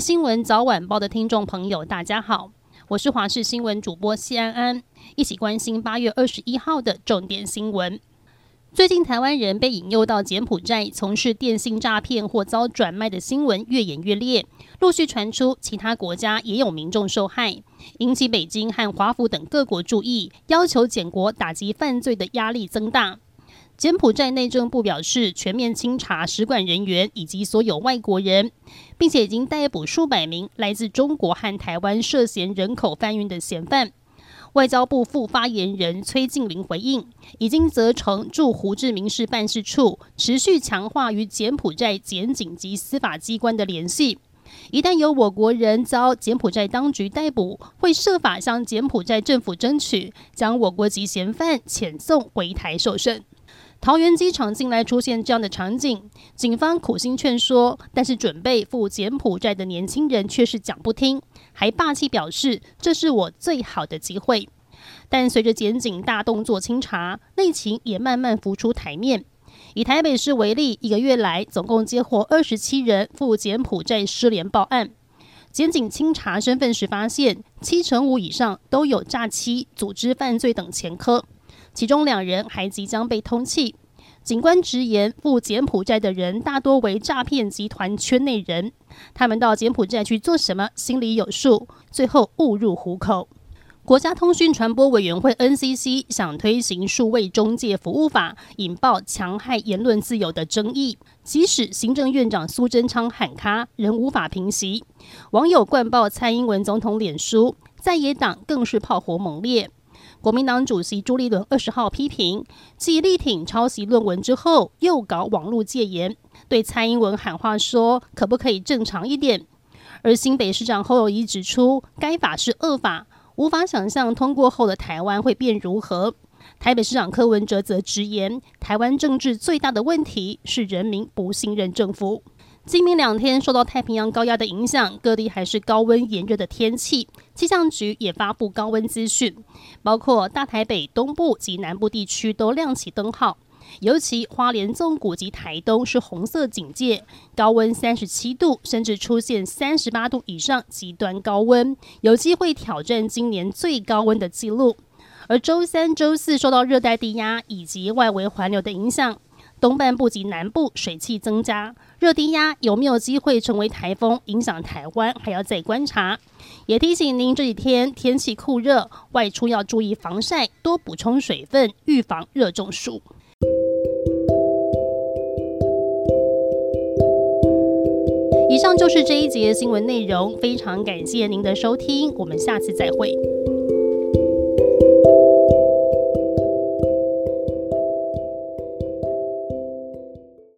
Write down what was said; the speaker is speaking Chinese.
新闻早晚报的听众朋友，大家好，我是华视新闻主播谢安安，一起关心八月二十一号的重点新闻。最近，台湾人被引诱到柬埔寨从事电信诈骗或遭转卖的新闻越演越烈，陆续传出其他国家也有民众受害，引起北京和华府等各国注意，要求检国打击犯罪的压力增大。柬埔寨内政部表示，全面清查使馆人员以及所有外国人，并且已经逮捕数百名来自中国和台湾涉嫌人口贩运的嫌犯。外交部副发言人崔静林回应，已经责成驻胡志明市办事处持续强化与柬埔寨检警及司法机关的联系。一旦有我国人遭柬埔寨当局逮捕，会设法向柬埔寨政府争取将我国籍嫌犯遣送回台受审。桃园机场近来出现这样的场景，警方苦心劝说，但是准备赴柬埔寨的年轻人却是讲不听，还霸气表示这是我最好的机会。但随着检警大动作清查，内情也慢慢浮出台面。以台北市为例，一个月来总共接获二十七人赴柬埔寨失联报案，检警清查身份时发现，七成五以上都有诈欺、组织犯罪等前科。其中两人还即将被通缉。警官直言，赴柬埔寨的人大多为诈骗集团圈内人，他们到柬埔寨去做什么，心里有数，最后误入虎口。国家通讯传播委员会 NCC 想推行数位中介服务法，引爆戕害言论自由的争议。即使行政院长苏贞昌喊卡，仍无法平息。网友灌爆蔡英文总统脸书，在野党更是炮火猛烈。国民党主席朱立伦二十号批评，继力挺抄袭论文之后，又搞网络戒严，对蔡英文喊话说：“可不可以正常一点？”而新北市长侯友宜指出，该法是恶法，无法想象通过后的台湾会变如何。台北市长柯文哲则直言，台湾政治最大的问题是人民不信任政府。今明两天受到太平洋高压的影响，各地还是高温炎热的天气。气象局也发布高温资讯，包括大台北东部及南部地区都亮起灯号，尤其花莲纵谷及台东是红色警戒，高温三十七度，甚至出现三十八度以上极端高温，有机会挑战今年最高温的记录。而周三、周四受到热带低压以及外围环流的影响。东半部及南部水汽增加，热低压有没有机会成为台风影响台湾，还要再观察。也提醒您这几天天气酷热，外出要注意防晒，多补充水分，预防热中暑。以上就是这一节新闻内容，非常感谢您的收听，我们下次再会。